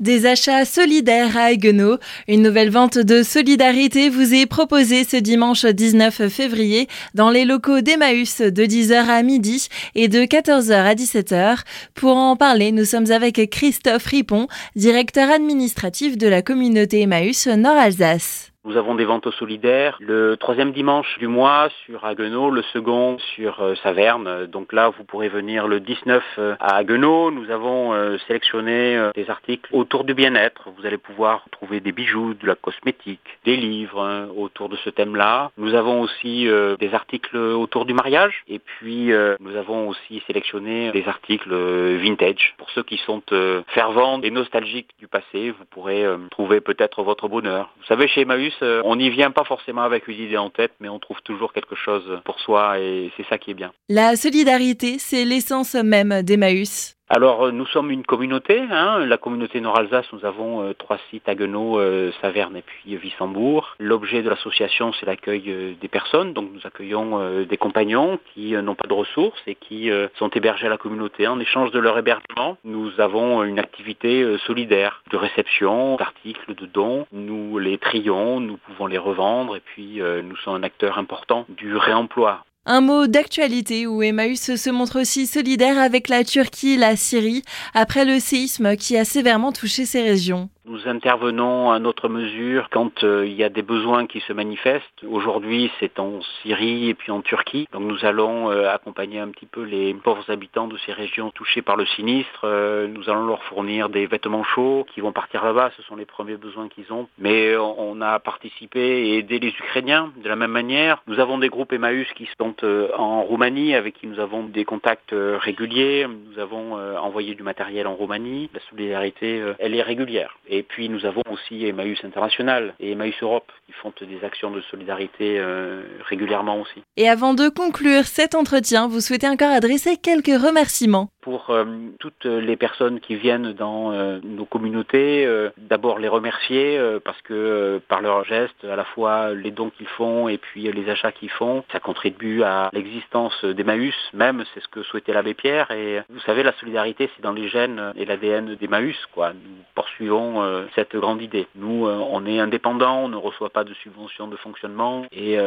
Des achats solidaires à Haguenau. Une nouvelle vente de solidarité vous est proposée ce dimanche 19 février dans les locaux d'Emmaüs de 10h à midi et de 14h à 17h. Pour en parler, nous sommes avec Christophe Ripon, directeur administratif de la communauté Emmaüs Nord-Alsace. Nous avons des ventes solidaires le troisième dimanche du mois sur Haguenau, le second sur euh, Saverne. Donc là, vous pourrez venir le 19 euh, à Haguenau. Nous avons euh, sélectionné des articles autour du bien-être. Vous allez pouvoir trouver des bijoux, de la cosmétique, des livres autour de ce thème-là. Nous avons aussi des articles autour du mariage. Et puis, nous avons aussi sélectionné des articles vintage. Pour ceux qui sont fervents et nostalgiques du passé, vous pourrez trouver peut-être votre bonheur. Vous savez, chez Emmaüs, on n'y vient pas forcément avec une idée en tête, mais on trouve toujours quelque chose pour soi et c'est ça qui est bien. La solidarité, c'est l'essence même d'Emmaüs. Alors euh, nous sommes une communauté, hein, la communauté Nord-Alsace, nous avons euh, trois sites à Guenot, euh, Saverne et puis Wissembourg. L'objet de l'association c'est l'accueil des personnes, donc nous accueillons des compagnons qui n'ont pas de ressources et qui sont hébergés à la communauté. En échange de leur hébergement, nous avons une activité solidaire de réception d'articles, de dons. Nous les trions, nous pouvons les revendre et puis nous sommes un acteur important du réemploi. Un mot d'actualité où Emmaüs se montre aussi solidaire avec la Turquie, la Syrie, après le séisme qui a sévèrement touché ces régions. Nous intervenons à notre mesure quand euh, il y a des besoins qui se manifestent. Aujourd'hui, c'est en Syrie et puis en Turquie. Donc nous allons euh, accompagner un petit peu les pauvres habitants de ces régions touchées par le sinistre. Euh, nous allons leur fournir des vêtements chauds qui vont partir là-bas. Ce sont les premiers besoins qu'ils ont. Mais on a participé et aidé les Ukrainiens de la même manière. Nous avons des groupes Emmaüs qui sont en Roumanie avec qui nous avons des contacts réguliers. Nous avons envoyé du matériel en Roumanie. La solidarité, elle est régulière. Puis nous avons aussi Emmaüs International et Emmaüs Europe qui font des actions de solidarité euh, régulièrement aussi. Et avant de conclure cet entretien, vous souhaitez encore adresser quelques remerciements pour euh, toutes les personnes qui viennent dans euh, nos communautés, euh, d'abord les remercier parce que par leurs gestes, à la fois les dons qu'ils font et puis les achats qu'ils font, ça contribue à l'existence d'Emmaüs, même c'est ce que souhaitait l'abbé Pierre. Et vous savez, la solidarité, c'est dans les gènes et l'ADN d'Emmaüs. Nous poursuivons cette grande idée. Nous, on est indépendants, on ne reçoit pas de subventions de fonctionnement et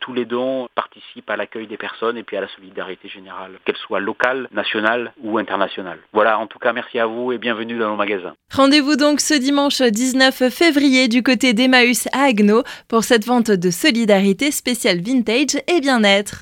tous les dons participent à l'accueil des personnes et puis à la solidarité générale, qu'elle soit locale, nationale international. Voilà, en tout cas, merci à vous et bienvenue dans nos magasins. Rendez-vous donc ce dimanche 19 février du côté d'Emmaüs à Agno pour cette vente de solidarité spéciale vintage et bien-être.